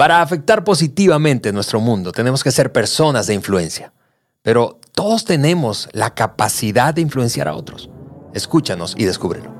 Para afectar positivamente nuestro mundo tenemos que ser personas de influencia, pero todos tenemos la capacidad de influenciar a otros. Escúchanos y descúbrelo.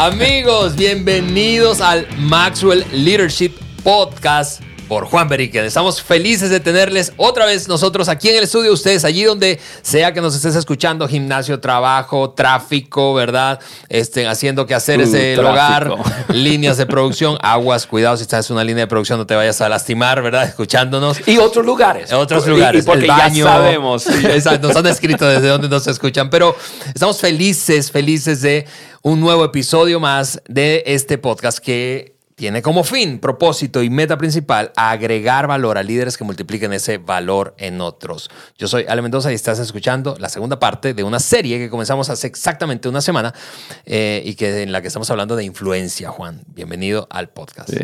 Amigos, bienvenidos al Maxwell Leadership Podcast por Juan Beriken. Estamos felices de tenerles otra vez nosotros aquí en el estudio, ustedes allí donde sea que nos estés escuchando, gimnasio, trabajo, tráfico, ¿verdad? Estén haciendo que hacer ese hogar, líneas de producción, aguas, cuidado si estás en una línea de producción, no te vayas a lastimar, ¿verdad? Escuchándonos. Y otros lugares. Otros lugares. Y, porque ya sabemos. Nos han escrito desde donde nos escuchan, pero estamos felices, felices de un nuevo episodio más de este podcast que tiene como fin, propósito y meta principal agregar valor a líderes que multipliquen ese valor en otros. Yo soy Ale Mendoza y estás escuchando la segunda parte de una serie que comenzamos hace exactamente una semana eh, y que en la que estamos hablando de influencia, Juan. Bienvenido al podcast.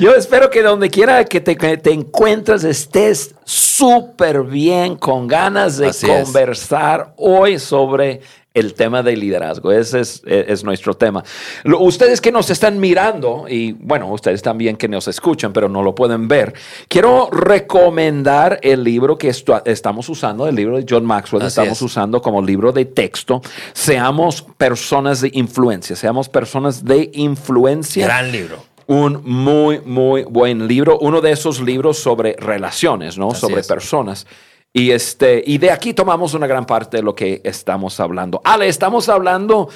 Yo espero que donde quiera que te, te encuentres estés súper bien, con ganas de conversar hoy sobre el tema del liderazgo. Ese es, nuestro tema. ustedes que nos están mirando, y bueno, ustedes también que nos escuchan, pero no lo pueden ver, quiero recomendar el libro que estamos usando, el libro de John Maxwell, estamos usando como libro de texto. Seamos personas de influencia, seamos personas de influencia. Gran libro un muy, muy buen libro. Uno de esos libros sobre relaciones, ¿no? sobre personas. Y, este, y de aquí tomamos una gran parte de lo que estamos hablando. Ale, estamos hablando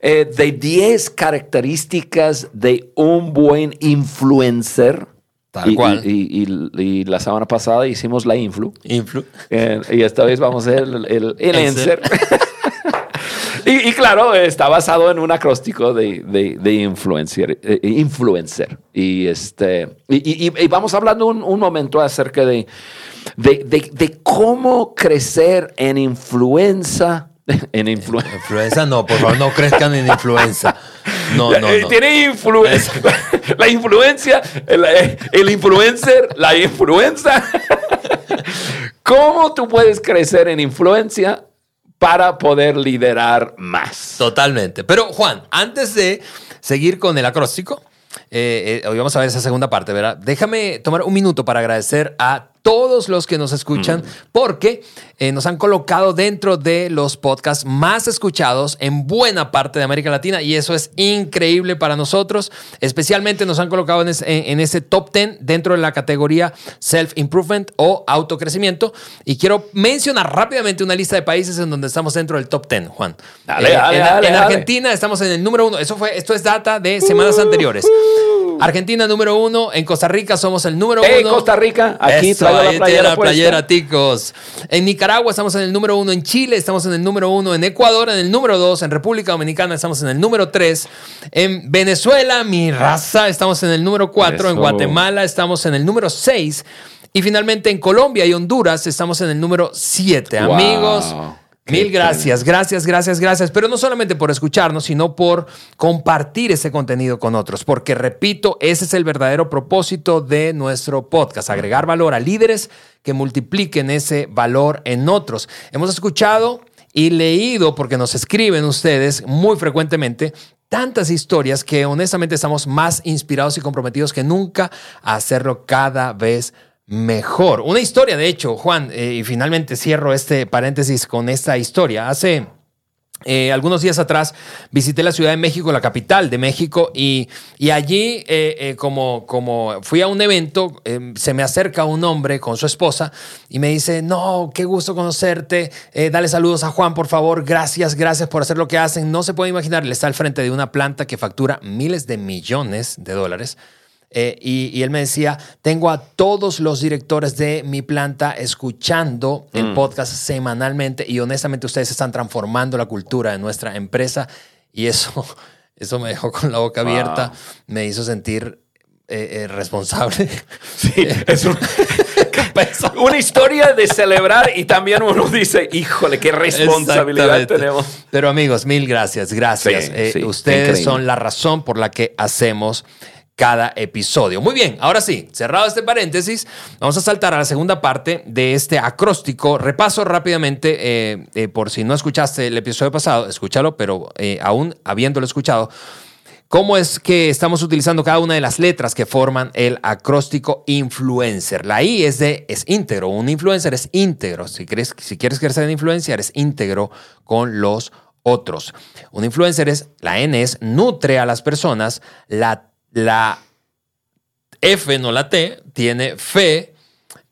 eh, de 10 características de un buen influencer. Tal cual. Y, la semana pasada hicimos la influ. Influ. Eh, y esta vez vamos a hacer el, el, el y, claro, está basado en un acróstico de, de, influencer, eh, influencer. Y, este, y, vamos hablando un, un momento acerca de de, cómo crecer en influenza. En influenza no, por favor, no crezcan en influenza. No, no, no. Tiene influencia. La influencia, el, influencer, la influenza. ¿Cómo tú puedes crecer en influencia para poder liderar más? Totalmente. Pero Juan, antes de seguir con el acróstico, eh, eh, hoy vamos a ver esa segunda parte, ¿verdad? Déjame tomar un minuto para agradecer a todos los que nos escuchan, mm. porque eh, nos han colocado dentro de los podcasts más escuchados en buena parte de América Latina y eso es increíble para nosotros. Especialmente nos han colocado en ese, top 10 dentro de la categoría Self-Improvement o autocrecimiento. Y quiero mencionar rápidamente una lista de países en donde estamos dentro del top 10, Juan. Dale, dale, en, en Argentina estamos en el número uno. Eso fue, esto es data de semanas anteriores. Argentina número uno. En Costa Rica somos el número hey, uno. Costa Rica, aquí ahí la playera, la playera, ticos. En Nicaragua estamos en el número uno, en Chile estamos en el número uno, en Ecuador en el número dos, en República Dominicana estamos en el número tres, en Venezuela, mi raza, estamos en el número cuatro, en Guatemala estamos en el número seis. Y finalmente en Colombia y Honduras estamos en el número 7. Amigos, Mil gracias, gracias, gracias, gracias. Pero no solamente por escucharnos, sino por compartir ese contenido con otros. Porque, repito, ese es el verdadero propósito de nuestro podcast, agregar valor a líderes que multipliquen ese valor en otros. Hemos escuchado y leído, porque nos escriben ustedes muy frecuentemente, tantas historias que honestamente estamos más inspirados y comprometidos que nunca a hacerlo cada vez más mejor. Una historia, de hecho, Juan, eh, y finalmente cierro este paréntesis con esta historia. Hace eh, algunos días atrás visité la Ciudad de México, la capital de México, y, allí, eh, como, como fui a un evento, se me acerca un hombre con su esposa y me dice, no, qué gusto conocerte, dale saludos a Juan, por favor, gracias, gracias por hacer lo que hacen. No se puede imaginar, él está al frente de una planta que factura miles de millones de dólares eh, y, él me decía, tengo a todos los directores de mi planta escuchando el mm. podcast semanalmente y honestamente ustedes están transformando la cultura de nuestra empresa y eso, eso me dejó con la boca abierta, me hizo sentir eh, eh, responsable. Sí, es una historia de celebrar y también uno dice, híjole, qué responsabilidad tenemos. Pero amigos, mil gracias, gracias. ustedes son la razón por la que hacemos cada episodio. Muy bien, ahora sí, cerrado este paréntesis, vamos a saltar a la segunda parte de este acróstico. Repaso rápidamente, eh, eh, por si no escuchaste el episodio pasado, escúchalo, pero eh, aún habiéndolo escuchado, cómo es que estamos utilizando cada una de las letras que forman el acróstico influencer. La I es de es íntegro, un influencer es íntegro. Si, quieres, si quieres crecer en influencia, eres íntegro con los otros. Un influencer es, la N es, nutre a las personas, la la F, no la T, tiene fe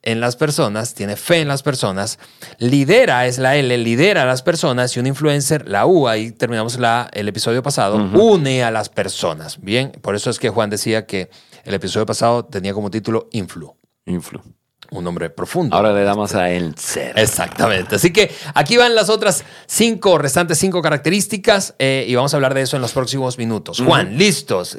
en las personas, tiene fe en las personas. Lidera es la L, lidera a las personas y un influencer, la U, ahí terminamos la, el episodio pasado, une a las personas. Bien, por eso es que Juan decía que el episodio pasado tenía como título Influ. Influ. Un nombre profundo. Ahora le damos a el ser. Exactamente. Así que aquí van las otras cinco, restantes cinco características eh, y vamos a hablar de eso en los próximos minutos. Juan, listos.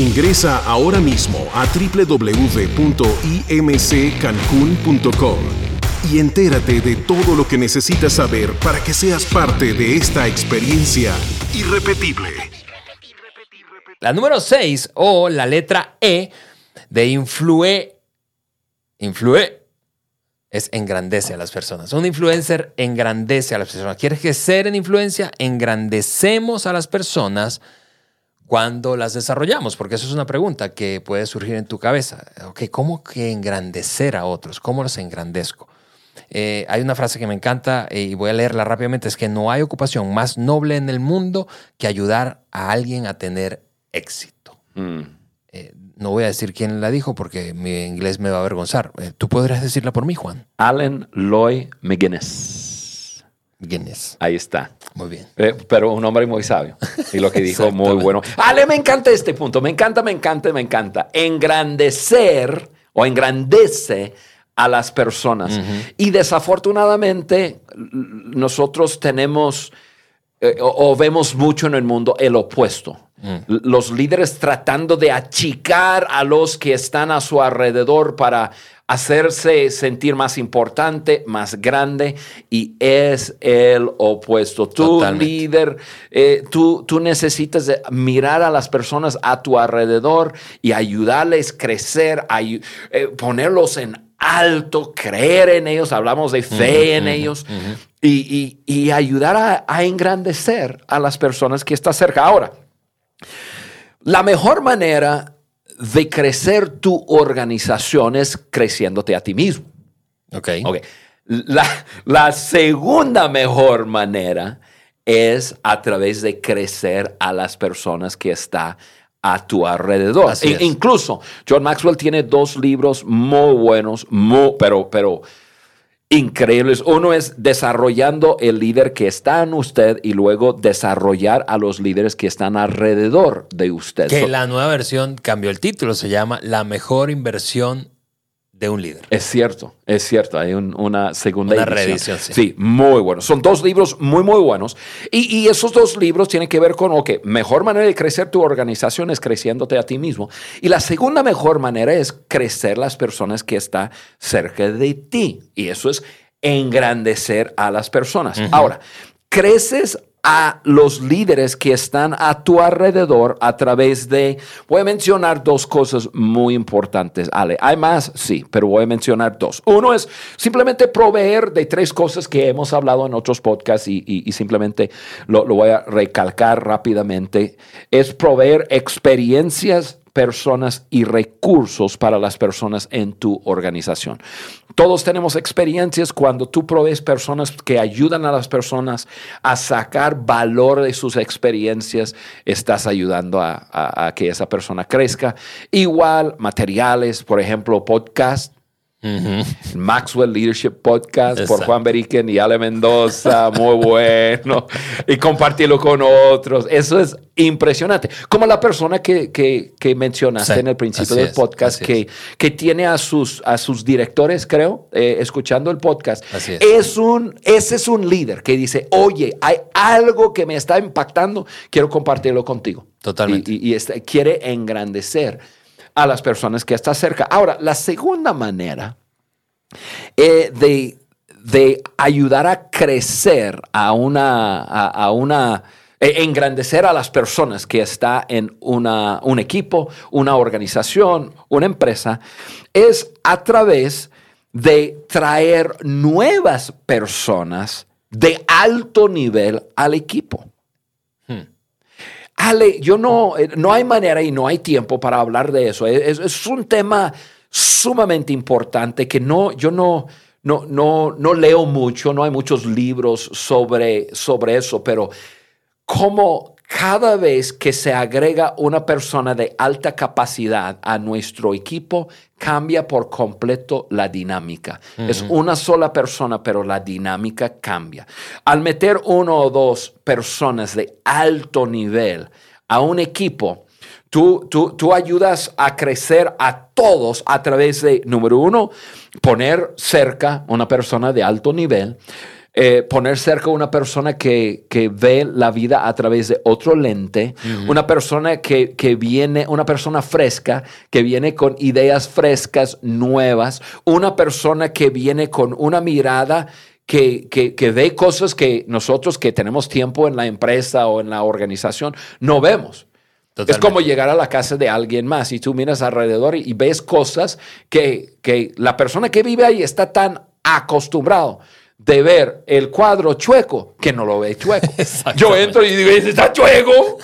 Ingresa ahora mismo a www.imccancun.com y entérate de todo lo que necesitas saber para que seas parte de esta experiencia irrepetible. La número 6 o la letra E de influe, influe es engrandece a las personas. Un influencer engrandece a las personas. ¿Quieres que ser en influencia? Engrandecemos a las personas cuando las desarrollamos? Porque eso es una pregunta que puede surgir en tu cabeza. Okay, ¿Cómo que engrandecer a otros? ¿Cómo los engrandezco? Eh, hay una frase que me encanta eh, y voy a leerla rápidamente, es que no hay ocupación más noble en el mundo que ayudar a alguien a tener éxito. Mm. Eh, no voy a decir quién la dijo porque mi inglés me va a avergonzar. ¿Tú podrías decirla por mí, Juan? Allen Lloyd McGuinness. Guinness. Ahí está. Muy bien. Eh, pero un hombre muy sabio. Y lo que dijo muy bueno. Ale, me encanta este punto. Me encanta, me encanta, me encanta. Engrandecer o engrandece a las personas. Y desafortunadamente nosotros tenemos eh, o, vemos mucho en el mundo el opuesto. Mm. Los líderes tratando de achicar a los que están a su alrededor para hacerse sentir más importante, más grande, y es el opuesto. Tú, líder, eh, tú, tú necesitas mirar a las personas a tu alrededor y ayudarles a crecer, eh, ponerlos en alto, creer en ellos, hablamos de fe en ellos, y, ayudar a, a engrandecer a las personas que están cerca. Ahora, la mejor manera de crecer tu organización es creciéndote a ti mismo. Ok. okay. La, la, segunda mejor manera es a través de crecer a las personas que están a tu alrededor. E, incluso John Maxwell tiene dos libros muy buenos, muy, pero, pero increíbles. Uno es desarrollando el líder que está en usted y luego desarrollar a los líderes que están alrededor de usted. Que la nueva versión cambió el título, se llama La mejor inversión de un líder. Es cierto, es cierto. Hay una segunda una reedición. Sí. sí. muy bueno. Son dos libros muy, muy buenos. Y, esos dos libros tienen que ver con, que mejor manera de crecer tu organización es creciéndote a ti mismo. Y la segunda mejor manera es crecer las personas que están cerca de ti. Y eso es engrandecer a las personas. Ahora, creces a los líderes que están a tu alrededor a través de, voy a mencionar dos cosas muy importantes, Ale. ¿Hay más? Sí, pero voy a mencionar dos. Uno es simplemente proveer de tres cosas que hemos hablado en otros podcasts y, simplemente lo, lo voy a recalcar rápidamente. Es proveer experiencias personas y recursos para las personas en tu organización. Todos tenemos experiencias cuando tú provees personas que ayudan a las personas a sacar valor de sus experiencias, estás ayudando a, que esa persona crezca. Igual materiales, por ejemplo, podcast Maxwell Leadership Podcast por Juan Beriken y Ale Mendoza, muy bueno. y compartirlo con otros. Eso es impresionante. Como la persona que, que, mencionaste en el principio del podcast, que, que tiene a sus, a sus directores, creo, eh, escuchando el podcast. es. un, ese es un líder que dice, oye, hay algo que me está impactando, quiero compartirlo contigo. Totalmente. Y, este, quiere engrandecer a las personas que está cerca. Ahora, la segunda manera eh, de, de, ayudar a crecer a una, a, una e, engrandecer a las personas que está en una, un equipo, una organización, una empresa, es a través de traer nuevas personas de alto nivel al equipo. Ale, yo no, eh, no hay manera y no hay tiempo para hablar de eso. Es, un tema sumamente importante que no, yo no, no, no, no leo mucho, no hay muchos libros sobre, sobre eso, pero como cada vez que se agrega una persona de alta capacidad a nuestro equipo, cambia por completo la dinámica. Es una sola persona, pero la dinámica cambia. Al meter uno o dos personas de alto nivel a un equipo, tú, tú, tú ayudas a crecer a todos a través de, número uno, poner cerca una persona de alto nivel. Eh, poner cerca una persona que, ve la vida a través de otro lente, una persona que, viene, una persona fresca, que viene con ideas frescas, nuevas, una persona que viene con una mirada que, que, ve cosas que nosotros que tenemos tiempo en la empresa o en la organización no vemos. Es como llegar a la casa de alguien más y tú miras alrededor y, ves cosas que, que la persona que vive ahí está tan acostumbrado de ver el cuadro chueco que no lo ve chueco. Yo entro y digo, está chueco.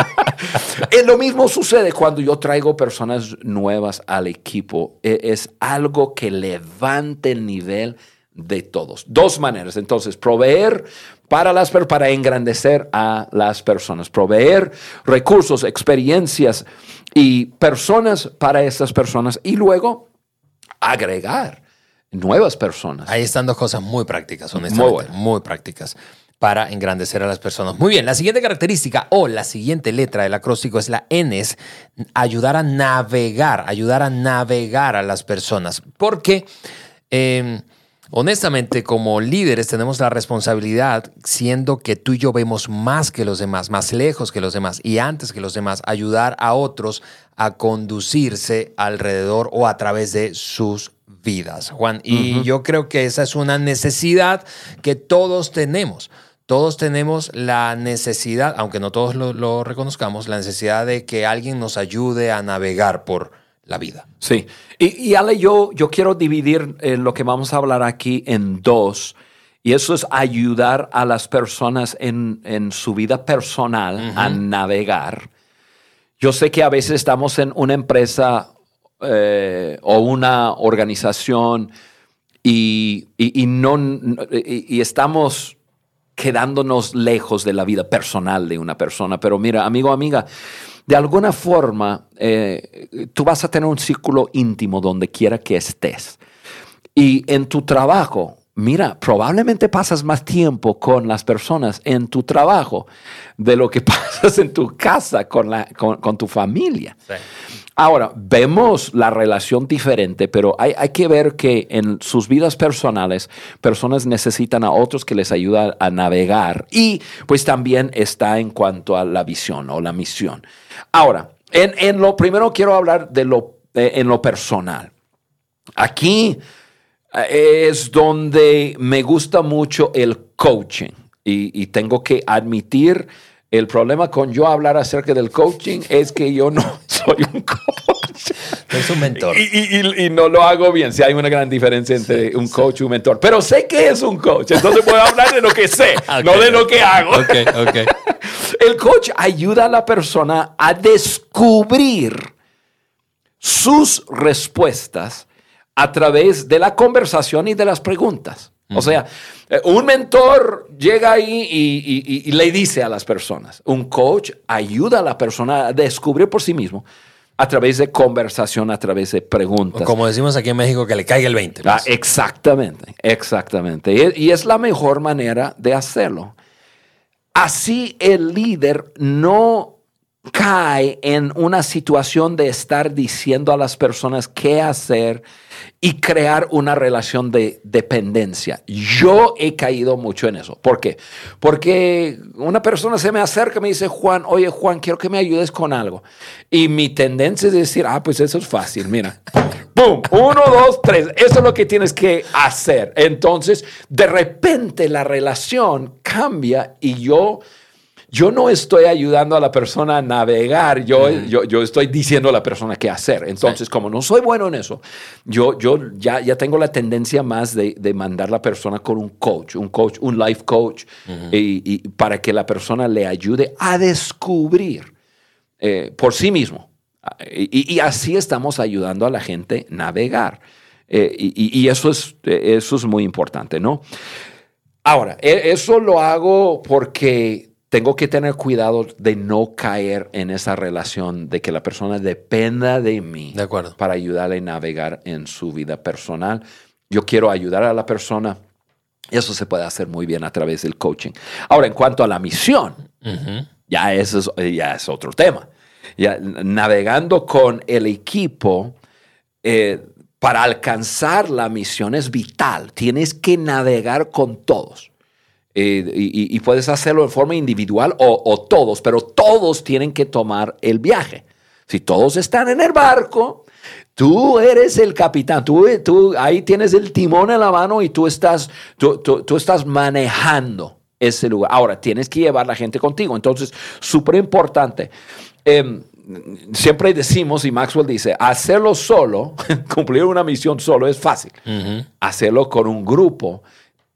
es lo mismo sucede cuando yo traigo personas nuevas al equipo. E, es algo que levante el nivel de todos. Dos maneras. Entonces, proveer para, las, para engrandecer a las personas. Proveer recursos, experiencias y personas para esas personas. Y luego agregar nuevas personas. Ahí están dos cosas muy prácticas, honestamente. Muy, muy prácticas para engrandecer a las personas. Muy bien, la siguiente característica o la siguiente letra del acróstico es la N, es ayudar a navegar, ayudar a navegar a las personas. Porque, em, honestamente, como líderes tenemos la responsabilidad, siendo que tú y yo vemos más que los demás, más lejos que los demás y antes que los demás, ayudar a otros a conducirse alrededor o a través de sus vidas, Juan. Y yo creo que esa es una necesidad que todos tenemos. Todos tenemos la necesidad, aunque no todos lo, reconozcamos, la necesidad de que alguien nos ayude a navegar por la vida. Sí. Y, Ale, yo, yo quiero dividir eh, lo que vamos a hablar aquí en dos. Y eso es ayudar a las personas en, su vida personal a navegar. Yo sé que a veces estamos en una empresa eh, o una organización y, no, y, estamos quedándonos lejos de la vida personal de una persona. Pero mira, amigo, amiga, de alguna forma eh, tú vas a tener un círculo íntimo donde quiera que estés. Y en tu trabajo, mira, probablemente pasas más tiempo con las personas en tu trabajo de lo que pasas en tu casa con, la, con, tu familia. Ahora, vemos la relación diferente, pero hay, que ver que en sus vidas personales, personas necesitan a otros que les ayuden a navegar y pues también está en cuanto a la visión o la misión. Ahora, en, lo primero quiero hablar de lo, en lo personal. Aquí eh, es donde me gusta mucho el coaching y, y tengo que admitir el problema con yo hablar acerca del coaching es que yo no soy un coach. Es un mentor. Y, no lo hago bien. Si hay una gran diferencia entre un coach y un mentor. Pero sé que es un coach. Entonces puedo hablar de lo que sé, no de lo que hago. El coach ayuda a la persona a descubrir sus respuestas a través de la conversación y de las preguntas. O sea, eh, un mentor llega ahí y, le dice a las personas, un coach ayuda a la persona a descubrir por sí mismo a través de conversación, a través de preguntas. como decimos aquí en México, que le caiga el 20. Ah, pues. exactamente, exactamente. Y, es la mejor manera de hacerlo. Así el líder no cae en una situación de estar diciendo a las personas qué hacer y crear una relación de dependencia. Yo he caído mucho en eso. ¿Por qué? Porque una persona se me acerca y me dice, Juan, oye Juan, quiero que me ayudes con algo. Y mi tendencia es decir, ah, pues eso es fácil, mira. ¡Pum! Uno, dos, tres. Eso es lo que tienes que hacer. Entonces, de repente la relación cambia y yo yo no estoy ayudando a la persona a navegar, yo, yo, estoy diciendo a la persona qué hacer. Entonces, como no soy bueno en eso, yo, yo ya, ya tengo la tendencia más de, de mandar a la persona con un coach, un coach, un life coach, y, para que la persona le ayude a descubrir eh, por sí mismo. Y, así estamos ayudando a la gente a navegar. Eh, y, eso, es, eso es muy importante, ¿no? Ahora, e, eso lo hago porque tengo que tener cuidado de no caer en esa relación de que la persona dependa de mí de acuerdo. para ayudarle a navegar en su vida personal. Yo quiero ayudar a la persona. Eso se puede hacer muy bien a través del coaching. Ahora, en cuanto a la misión, ya, eso es, ya es otro tema. Ya, navegando con el equipo, eh, para alcanzar la misión es vital. Tienes que navegar con todos. Eh, y, puedes hacerlo de forma individual o, todos, pero todos tienen que tomar el viaje. Si todos están en el barco, tú eres el capitán, tú, tú ahí tienes el timón en la mano y tú estás, tú, tú, estás manejando ese lugar. Ahora, tienes que llevar la gente contigo. Entonces, súper importante. Em, siempre decimos, y Maxwell dice, hacerlo solo, cumplir una misión solo es fácil. Hacerlo con un grupo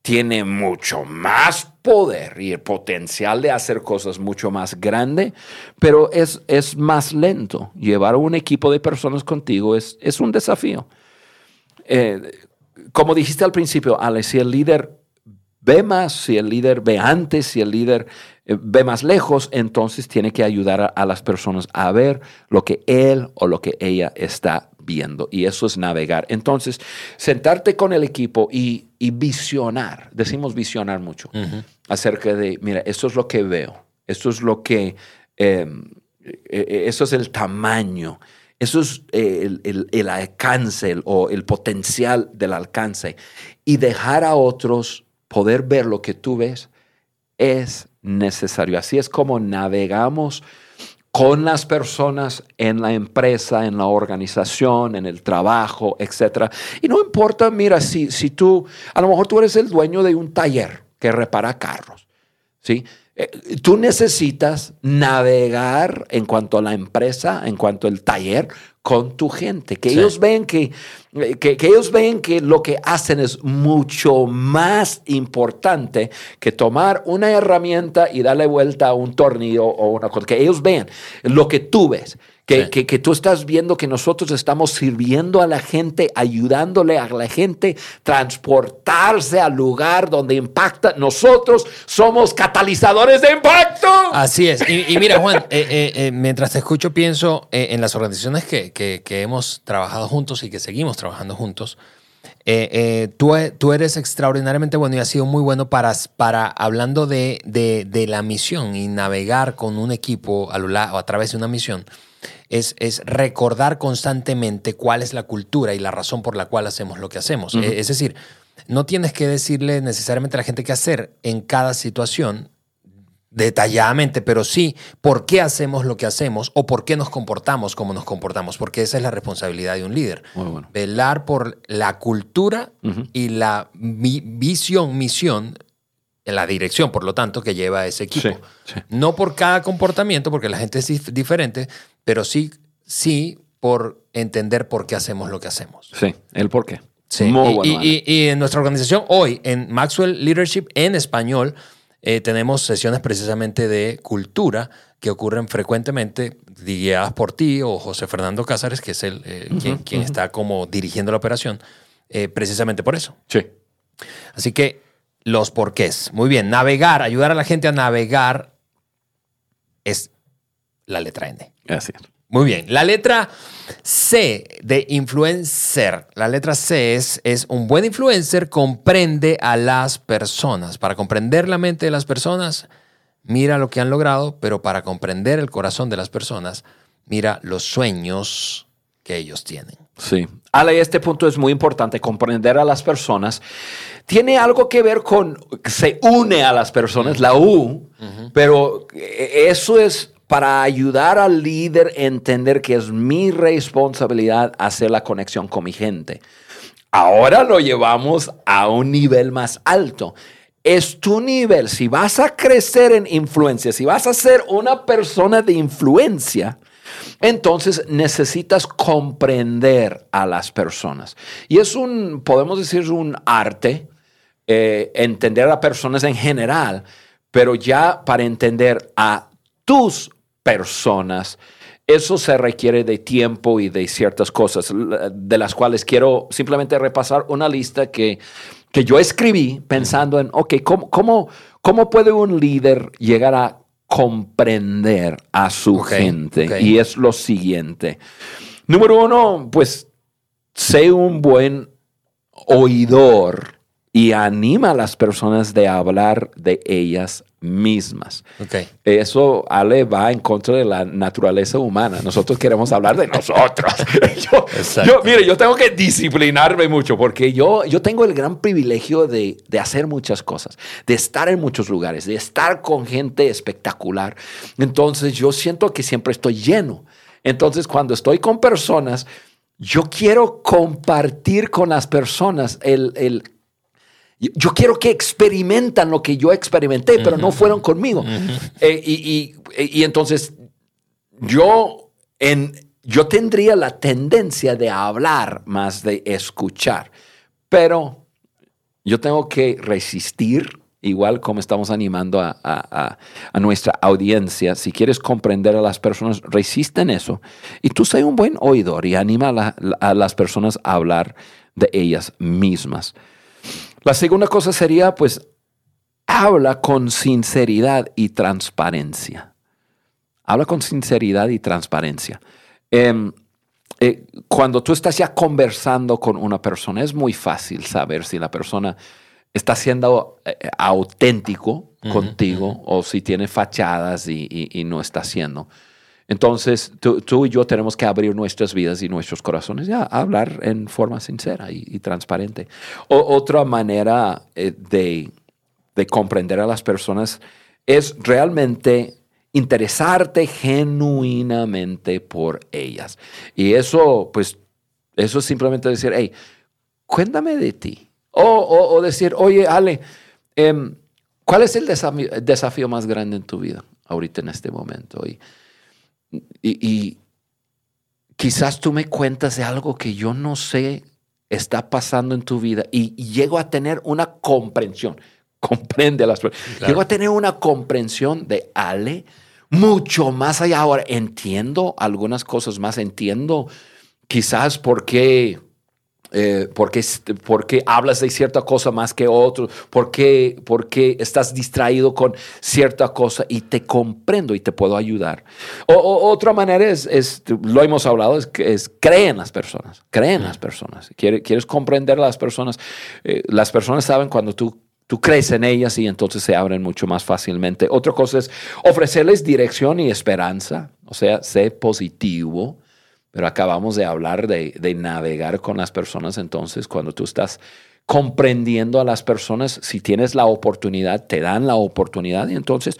tiene mucho más poder y el potencial de hacer cosas mucho más grande, pero es, es más lento. Llevar un equipo de personas contigo es, es un desafío. Eh, como dijiste al principio, Alex, si el líder ve más, si el líder ve antes, si el líder eh, ve más lejos, entonces tiene que ayudar a, las personas a ver lo que él o lo que ella está viendo. Y eso es navegar. Entonces, sentarte con el equipo y, visionar, decimos visionar mucho, acerca de, mira, esto es lo que veo, esto es lo que, em, e, e, eso es el tamaño. Eso es el, el, alcance o el potencial del alcance. Y dejar a otros poder ver lo que tú ves es necesario. Así es como navegamos con las personas en la empresa, en la organización, en el trabajo, etc. Y no importa, mira, si, si tú, a lo mejor tú eres el dueño de un taller que repara carros, ¿sí? Eh, tú necesitas navegar en cuanto a la empresa, en cuanto al taller, con tu gente, que ellos ven que, que, ellos ven que lo que hacen es mucho más importante que tomar una herramienta y darle vuelta a un tornillo o una cosa, que ellos ven lo que tú ves. Que, que, tú estás viendo que nosotros estamos sirviendo a la gente, ayudándole a la gente transportarse al lugar donde impacta. Nosotros somos catalizadores de impacto. Así es. Y, mira, Juan, eh, eh, eh, mientras te escucho, pienso en las organizaciones que, que, que, hemos trabajado juntos y que seguimos trabajando juntos. tú, tú, eres extraordinariamente bueno y has sido muy bueno para, para hablando de, de, de la misión y navegar con un equipo a, lo, a través de una misión es, recordar constantemente cuál es la cultura y la razón por la cual hacemos lo que hacemos. E, es decir, no tienes que decirle necesariamente a la gente qué hacer en cada situación detalladamente, pero sí por qué hacemos lo que hacemos o por qué nos comportamos como nos comportamos, porque esa es la responsabilidad de un líder. Velar por la cultura y la visión, misión la dirección, por lo tanto, que lleva ese equipo. No por cada comportamiento, porque la gente es diferente, pero sí, sí por entender por qué hacemos lo que hacemos. Sí, el por qué. Sí. y, en nuestra organización hoy, en Maxwell Leadership en español, eh, tenemos sesiones precisamente de cultura que ocurren frecuentemente, guiadas por ti o José Fernando Cázares, que es el, eh, quien, está como dirigiendo la operación, eh, precisamente por eso. Sí. Así que los porqués. Muy bien, navegar, ayudar a la gente a navegar es la letra N. Así Muy bien. La letra C de influencer. La letra C es, es un buen influencer, comprende a las personas. Para comprender la mente de las personas, mira lo que han logrado, pero para comprender el corazón de las personas, mira los sueños que ellos tienen. Sí. Ale, este punto es muy importante, comprender a las personas. Tiene algo que ver con, se une a las personas, la U, pero eso es para ayudar al líder a entender que es mi responsabilidad hacer la conexión con mi gente. Ahora lo llevamos a un nivel más alto. Es tu nivel. Si vas a crecer en influencia, si vas a ser una persona de influencia, entonces necesitas comprender a las personas. Y es un, podemos decir, un arte, eh, entender a personas en general, pero ya para entender a tus personas, eso se requiere de tiempo y de ciertas cosas, de las cuales quiero simplemente repasar una lista que, que yo escribí pensando en, ok, ¿cómo, cómo, cómo puede un líder llegar a comprender a su gente. Y es lo siguiente. Número uno, pues sé un buen oidor y anima a las personas de hablar de ellas mismas. Okay. Eso, Ale, va en contra de la naturaleza humana. Nosotros queremos hablar de nosotros. yo, mire, yo tengo que disciplinarme mucho porque yo, yo tengo el gran privilegio de, de hacer muchas cosas, de estar en muchos lugares, de estar con gente espectacular. Entonces, yo siento que siempre estoy lleno. Entonces, cuando estoy con personas, yo quiero compartir con las personas el, el yo quiero que experimentan lo que yo experimenté, pero no fueron conmigo. Eh, y, entonces yo, en, yo tendría la tendencia de hablar más de escuchar, pero yo tengo que resistir, igual como estamos animando a, nuestra audiencia. Si quieres comprender a las personas, resisten eso. Y tú sé un buen oidor y anima a las personas a hablar de ellas mismas. La segunda cosa sería, pues, habla con sinceridad y transparencia. Habla con sinceridad y transparencia. Em, eh, cuando tú estás ya conversando con una persona, es muy fácil saber si la persona está siendo eh, auténtico contigo o si tiene fachadas y, no está siendo. Entonces, tú, y yo tenemos que abrir nuestras vidas y nuestros corazones y hablar en forma sincera y, transparente. otra manera eh, de, de, comprender a las personas es realmente interesarte genuinamente por ellas. Y eso, pues, eso es simplemente decir, hey, cuéntame de ti. O, decir, oye, Ale, em, ¿cuál es el desafío, más grande en tu vida ahorita en este momento? Y, y, quizás tú me cuentas de algo que yo no sé está pasando en tu vida y, llego a tener una comprensión. Comprende a las personas. Llego a tener una comprensión de Ale mucho más allá. Ahora entiendo algunas cosas más. Entiendo quizás por qué eh, ¿por, qué, hablas de cierta cosa más que otro? ¿Por qué, estás distraído con cierta cosa? Y te comprendo y te puedo ayudar. Otra manera es, lo hemos hablado, es, es cree en las personas, cree en las personas. Quieres, quieres comprender a las personas. Eh, las personas saben cuando tú Tú crees en ellas y entonces se abren mucho más fácilmente. Otra cosa es ofrecerles dirección y esperanza. O sea, sé positivo. Pero acabamos de hablar de, navegar con las personas, entonces cuando tú estás comprendiendo a las personas, si tienes la oportunidad, te dan la oportunidad y entonces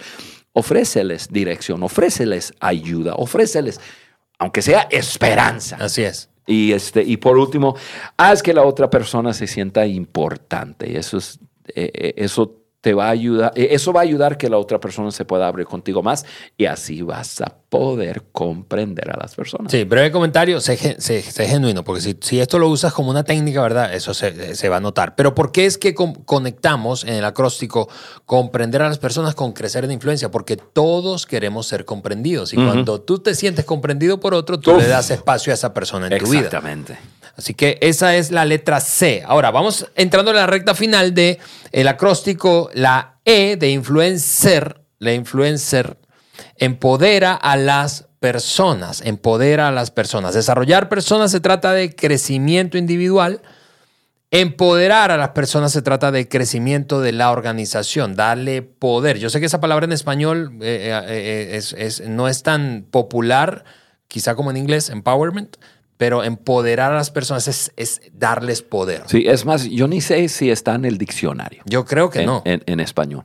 ofréceles dirección, ofréceles ayuda, ofréceles, aunque sea esperanza. Así es. Y, este, y por último, haz que la otra persona se sienta importante. Eso, es, eh, eh, eso te va a ayudar, eh, eso va a ayudar que la otra persona se pueda abrir contigo más y así vas a poder comprender a las personas. Sí, breve comentario, sé, genuino, porque si, si, esto lo usas como una técnica, ¿verdad? Eso se, se va a notar. Pero ¿por qué es que conectamos en el acróstico comprender a las personas con crecer en influencia? Porque todos queremos ser comprendidos y cuando tú te sientes comprendido por otro, tú le das espacio a esa persona en tu vida. Exactamente. Así que esa es la letra C. Ahora vamos entrando en la recta final de el acróstico, la E de influencer, la influencer empodera a las personas, empodera a las personas. Desarrollar personas se trata de crecimiento individual. Empoderar a las personas se trata de crecimiento de la organización, darle poder. Yo sé que esa palabra en español eh, eh, eh, no es tan popular, quizá como en inglés, empowerment, pero empoderar a las personas es, darles poder. Sí, es más, yo ni sé si está en el diccionario. Yo creo que no. En, español.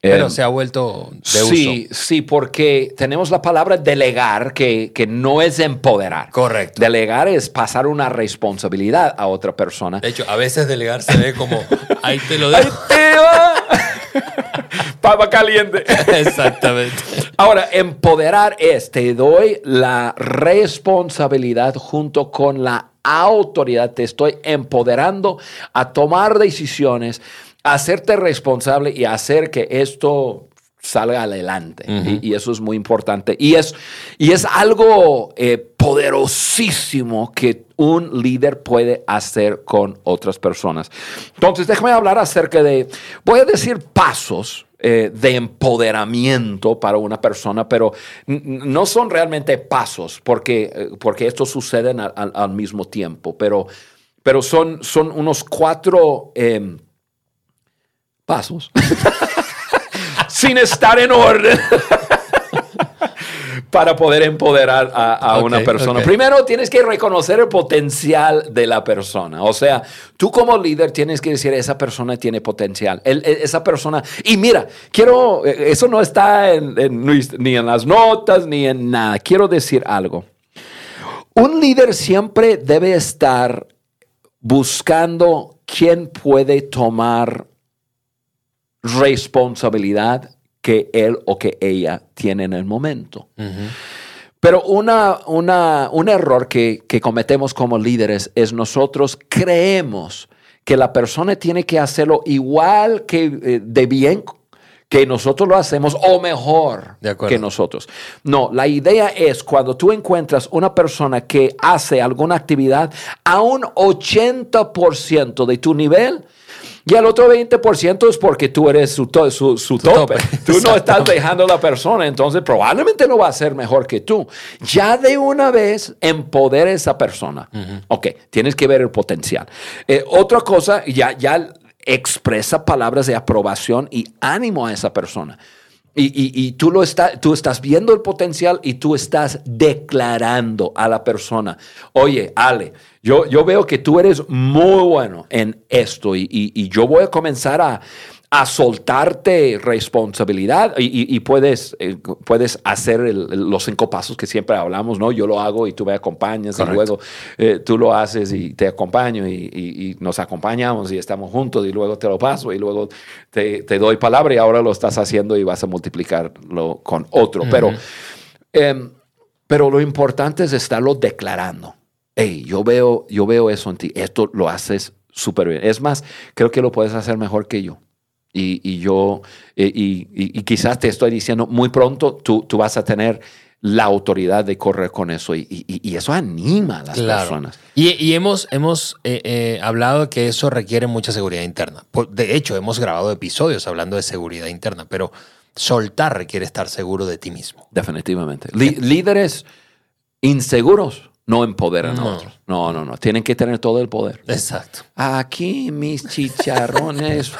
Pero em, se ha vuelto de uso. Sí, sí, porque tenemos la palabra delegar, que, que, no es empoderar. Correcto. Delegar es pasar una responsabilidad a otra persona. De hecho, a veces delegar se ve como, ahí te lo dejo. ¡Ahí te va! Papa caliente. Exactamente. Ahora, empoderar es, te doy la responsabilidad junto con la autoridad, te estoy empoderando a tomar decisiones, a hacerte responsable y a hacer que esto salga adelante. y, eso es muy importante. Y es, y es algo eh, poderosísimo que un líder puede hacer con otras personas. Entonces, déjame hablar acerca de, voy a decir pasos eh, de empoderamiento para una persona, pero no son realmente pasos, porque, eh, porque esto sucede al, mismo tiempo, pero, pero son, son unos cuatro em, pasos sin estar en orden. para poder empoderar a, una persona. Primero tienes que reconocer el potencial de la persona. O sea, tú como líder tienes que decir, esa persona tiene potencial. E, esa persona, y mira, quiero, e, eso no está ni en las notas ni en nada. Quiero decir algo. Un líder siempre debe estar buscando quién puede tomar responsabilidad que él o que ella tiene en el momento. Pero una, un error que, cometemos como líderes es nosotros creemos que la persona tiene que hacerlo igual que eh, de bien que nosotros lo hacemos o mejor que nosotros. No, la idea es cuando tú encuentras una persona que hace alguna actividad a un 80% de tu nivel, y el otro 20% es porque tú eres su, su, tope. Tú no estás dejando a la persona, entonces probablemente no va a ser mejor que tú. Ya de una vez empodera a esa persona. Ok, tienes que ver el potencial. Eh, otra cosa, ya, ya expresa palabras de aprobación y ánimo a esa persona. Y, tú, lo está, tú estás viendo el potencial y tú estás declarando a la persona, oye, Ale, yo, yo veo que tú eres muy bueno en esto y yo voy a comenzar a, a soltarte responsabilidad y, puedes, eh, puedes hacer los cinco pasos que siempre hablamos, ¿no? Yo lo hago y tú me acompañas y luego eh, tú lo haces y te acompaño y, nos acompañamos y estamos juntos y luego te lo paso y luego te, doy palabra y ahora lo estás haciendo y vas a multiplicarlo con otro. pero, em, pero lo importante es estarlo declarando. Hey, yo veo, yo veo eso en ti. Esto lo haces súper bien. Es más, creo que lo puedes hacer mejor que yo. Y, yo, eh, y, quizás te estoy diciendo, muy pronto tú, tú vas a tener la autoridad de correr con eso y, eso anima a las personas. Y, hemos, hemos eh, eh, hablado que eso requiere mucha seguridad interna. De hecho, hemos grabado episodios hablando de seguridad interna, pero soltar requiere estar seguro de ti mismo. Definitivamente. líderes inseguros no empoderan a otros. No, no, no. Tienen que tener todo el poder. Exacto. Aquí mis chicharrones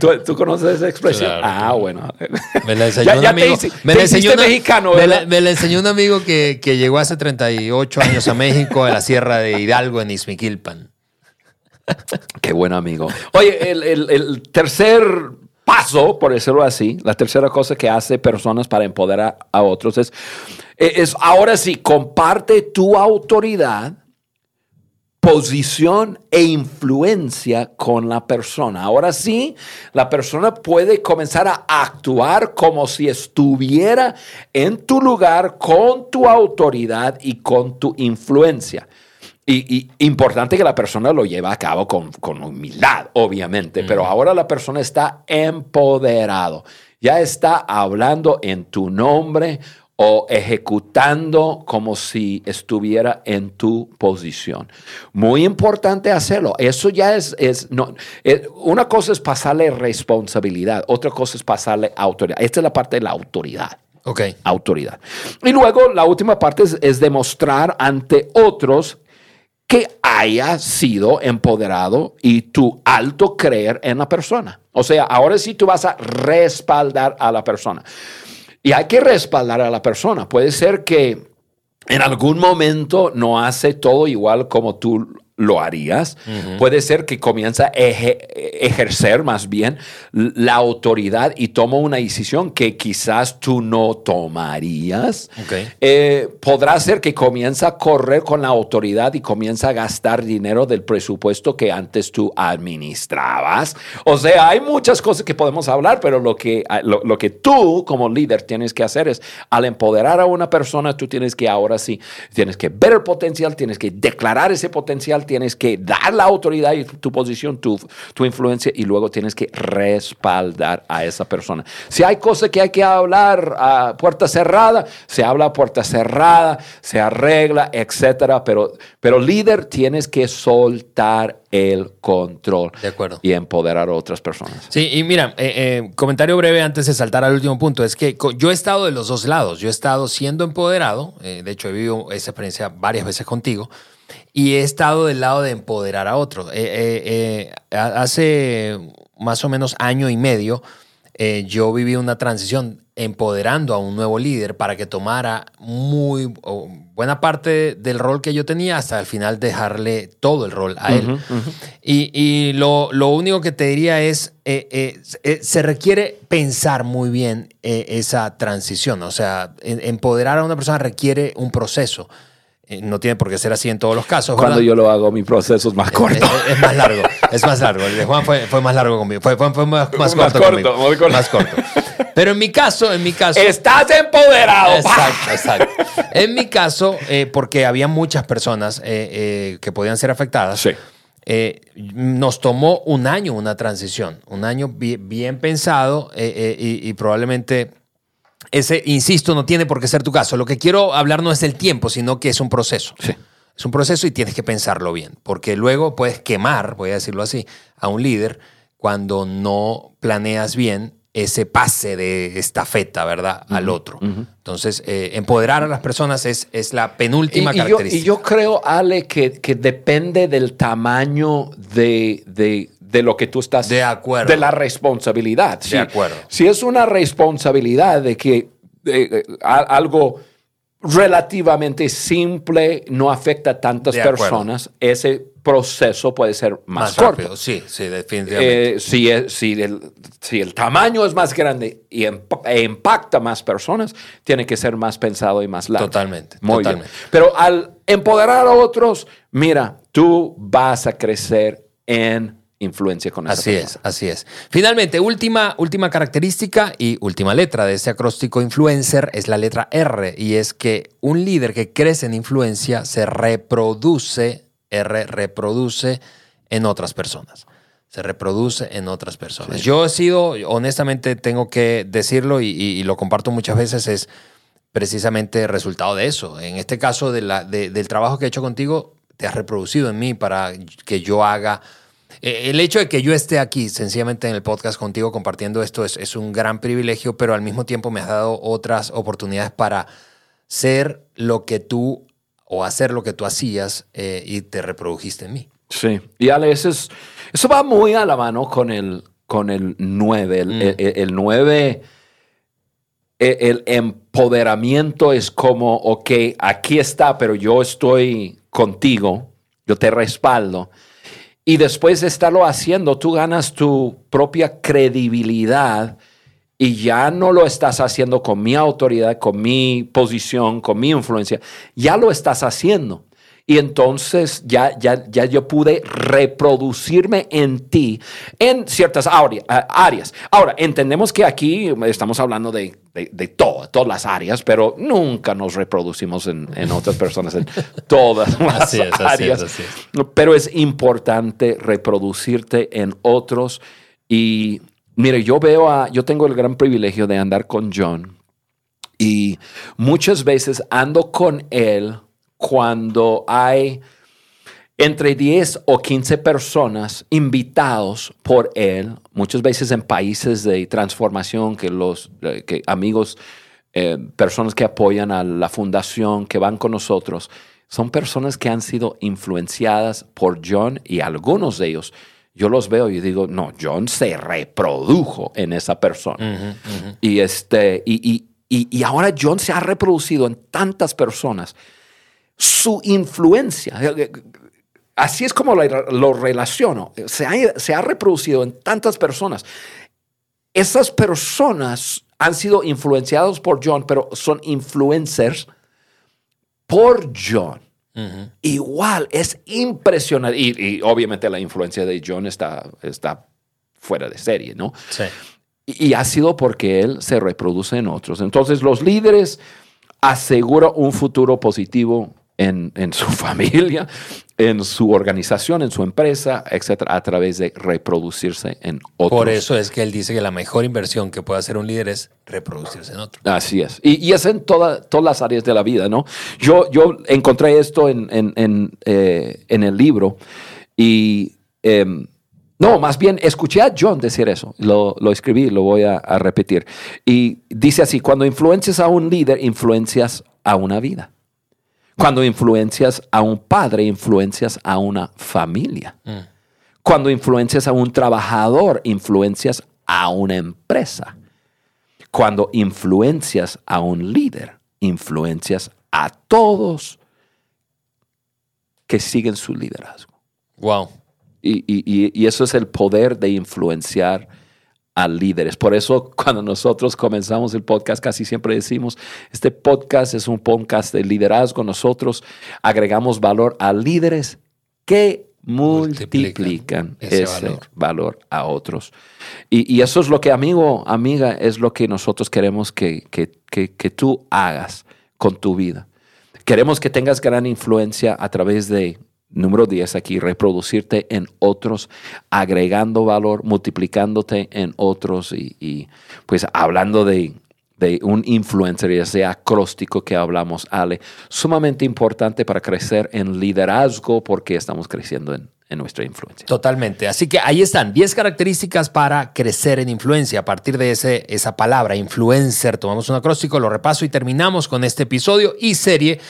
¿Tú, conoces esa expresión? Ah, bueno. Me la enseñó un amigo. me, mexicano, me, la, enseñó un amigo que, llegó hace 38 años a México, a la Sierra de Hidalgo, en Izmiquilpan. Qué buen amigo. Oye, el, el tercer paso, por decirlo así, la tercera cosa que hace personas para empoderar a otros es eh, es ahora sí, comparte tu autoridad, posición e influencia con la persona. Ahora sí, la persona puede comenzar a actuar como si estuviera en tu lugar con tu autoridad y con tu influencia. Y, importante que la persona lo lleve a cabo con, humildad, obviamente, pero ahora la persona está empoderado, ya está hablando en tu nombre o ejecutando como si estuviera en tu posición. Muy importante hacerlo. Eso ya es, es no, eh, una cosa es pasarle responsabilidad, otra cosa es pasarle autoridad. Esta es la parte de la autoridad. Ok. Autoridad. Y luego la última parte es, es demostrar ante otros que haya sido empoderado y tu alto creer en la persona. O sea, ahora sí tú vas a respaldar a la persona. Y hay que respaldar a la persona. Puede ser que en algún momento no hace todo igual como tú lo harías. Puede ser que comienza a ejercer más bien la autoridad y toma una decisión que quizás tú no tomarías. Eh, podrá ser que comienza a correr con la autoridad y comienza a gastar dinero del presupuesto que antes tú administrabas. O sea, hay muchas cosas que podemos hablar, pero lo que, lo, lo que tú como líder tienes que hacer es, al empoderar a una persona, tú tienes que ahora sí, tienes que ver el potencial, tienes que declarar ese potencial tienes que dar la autoridad y tu posición, tu, tu influencia y luego tienes que respaldar a esa persona. Si hay cosas que hay que hablar a puerta cerrada, se habla a puerta cerrada, se arregla, etcétera, pero, pero líder tienes que soltar el control de acuerdo. y empoderar a otras personas. Sí, y mira, eh, eh, comentario breve antes de saltar al último punto, es que yo he estado de los dos lados, yo he estado siendo empoderado, eh, de hecho he vivido esa experiencia varias veces contigo, y he estado del lado de empoderar a otros. Eh, eh, eh, hace más o menos año y medio yo viví una transición empoderando a un nuevo líder para que tomara muy buena parte del rol que yo tenía hasta el final dejarle todo el rol a él. Y, lo, único que te diría es, se requiere pensar muy bien esa transición. O sea, empoderar a una persona requiere un proceso. Eh, no tiene por qué ser así en todos los casos. Cuando yo lo hago, mi proceso es más corto. Es, más largo, es más largo. El de Juan fue, fue más largo conmigo. Fue, fue, más, más, corto, corto Muy corto. Más corto. Pero en mi caso, en mi caso. Estás empoderado. Exacto, exacto. En mi caso, eh, porque había muchas personas eh, que podían ser afectadas. Sí. nos tomó un año una transición, un año bien, pensado y, y probablemente ese, insisto, no tiene por qué ser tu caso. Lo que quiero hablar no es el tiempo, sino que es un proceso. Sí. Es un proceso y tienes que pensarlo bien, porque luego puedes quemar, voy a decirlo así, a un líder cuando no planeas bien ese pase de estafeta, ¿verdad?, al otro. Entonces, eh, empoderar a las personas es, es la penúltima característica. y yo creo, Ale, que, que depende del tamaño de, de, de lo que tú estás... De acuerdo. De la responsabilidad. De acuerdo. Si es una responsabilidad de que algo relativamente simple no afecta a tantas personas, ese proceso puede ser más, corto. Sí, sí, definitivamente. Eh, si, si, el, si, el, tamaño es más grande y e impacta más personas, tiene que ser más pensado y más largo. Totalmente. Muy totalmente. Pero al empoderar a otros, mira, tú vas a crecer en influencia con esa Así es, así es. Finalmente, última, última característica y última letra de ese acróstico influencer es la letra R y es que un líder que crece en influencia se reproduce, R reproduce en otras personas. Se reproduce en otras personas. Yo he sido, honestamente tengo que decirlo y, lo comparto muchas veces, es precisamente resultado de eso. En este caso de la, del trabajo que he hecho contigo, te has reproducido en mí para que yo haga eh, el hecho de que yo esté aquí sencillamente en el podcast contigo compartiendo esto es, un gran privilegio, pero al mismo tiempo me has dado otras oportunidades para ser lo que tú o hacer lo que tú hacías eh, y te reprodujiste en mí. Sí, y Ale, eso, eso va muy a la mano con el, con el 9. El, 9, mm. e, el, empoderamiento es como, ok, aquí está, pero yo estoy contigo, yo te respaldo. Y después de estarlo haciendo, tú ganas tu propia credibilidad y ya no lo estás haciendo con mi autoridad, con mi posición, con mi influencia, ya lo estás haciendo. Y entonces ya, ya, ya yo pude reproducirme en ti en ciertas áreas. Ahora, entendemos que aquí estamos hablando de, de, todo, todas las áreas, pero nunca nos reproducimos en, otras personas en todas las áreas. Pero es importante reproducirte en otros. Y mire, yo veo a, yo tengo el gran privilegio de andar con John. Y muchas veces ando con él cuando hay entre 10 o 15 personas invitados por él, muchas veces en países de transformación que los que amigos eh, personas que apoyan a la fundación, que van con nosotros, son personas que han sido influenciadas por John y algunos de ellos. Yo los veo y digo, no, John se reprodujo en esa persona. Y, este, y, y, ahora John se ha reproducido en tantas personas. Su influencia, así es como lo, relaciono, se ha, se ha reproducido en tantas personas. Esas personas han sido influenciados por John, pero son influencers por John. Igual, es impresionante. Y, obviamente la influencia de John está, está fuera de serie, ¿no? Sí. Y, y, ha sido porque él se reproduce en otros. Entonces, los líderes aseguran un futuro positivo en, su familia, en su organización, en su empresa, etcétera, a través de reproducirse en otros. Por eso es que él dice que la mejor inversión que puede hacer un líder es reproducirse en otro. Así es. Y, es en todas las áreas de la vida, ¿no? Yo, yo encontré esto en, en, eh, el libro y. Em, no, más bien escuché a John decir eso, lo, lo escribí, lo voy a, a repetir. Y dice así, cuando influencias a un líder, influencias a una vida. Cuando influencias a un padre, influencias a una familia. Mm. Cuando influencias a un trabajador, influencias a una empresa. Cuando influencias a un líder, influencias a todos que siguen su liderazgo. Wow. y eso es el poder de influenciar a líderes. Por eso cuando nosotros comenzamos el podcast casi siempre decimos, este podcast es un podcast de liderazgo. Nosotros agregamos valor a líderes que multiplican, ese, valor. a otros. Y, eso es lo que, amigo, amiga, es lo que nosotros queremos que, que, que tú hagas con tu vida. Queremos que tengas gran influencia a través de Número 10 aquí, reproducirte en otros, agregando valor, multiplicándote en otros y, pues hablando de, un influencer, ya sea acróstico que hablamos, Ale, sumamente importante para crecer en liderazgo porque estamos creciendo en, en nuestra influencia. Totalmente. Así que ahí están 10 características para crecer en influencia. A partir de ese, esa palabra, influencer, tomamos un acróstico, lo repaso y terminamos con este episodio y serie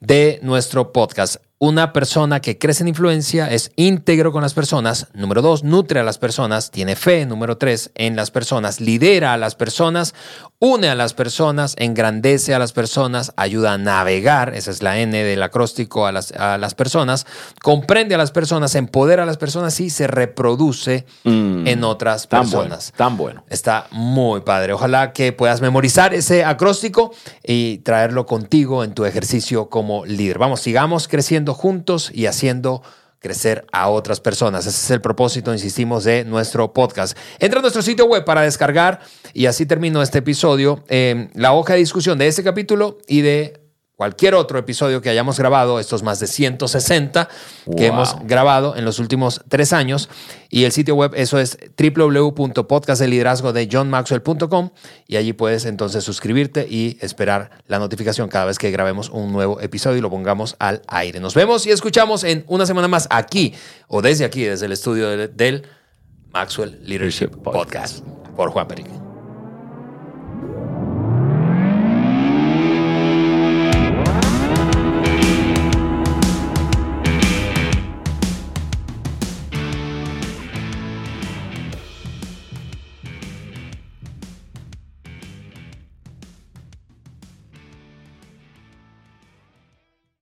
de nuestro podcast una persona que crece en influencia es íntegro con las personas. Número dos, nutre a las personas, tiene fe. Número tres, en las personas, lidera a las personas, une a las personas, engrandece a las personas, ayuda a navegar, esa es la N del acróstico, a las, a las personas, comprende a las personas, empodera a las personas y se reproduce mm, en otras personas. tan bueno. Está muy padre. Ojalá que puedas memorizar ese acróstico y traerlo contigo en tu ejercicio como líder. Vamos, sigamos creciendo juntos y haciendo crecer a otras personas. Ese es el propósito, insistimos, de nuestro podcast. Entra a nuestro sitio web para descargar y así termino este episodio, eh, la hoja de discusión de este capítulo y de cualquier otro episodio que hayamos grabado, estos más de 160 que hemos grabado en los últimos tres años. Y el sitio web, eso es www.podcastdeliderazgo de johnmaxwell.com y allí puedes entonces suscribirte y esperar la notificación cada vez que grabemos un nuevo episodio y lo pongamos al aire. Nos vemos y escuchamos en una semana más aquí o desde aquí, desde el estudio del Maxwell Leadership Podcast por Juan Perique.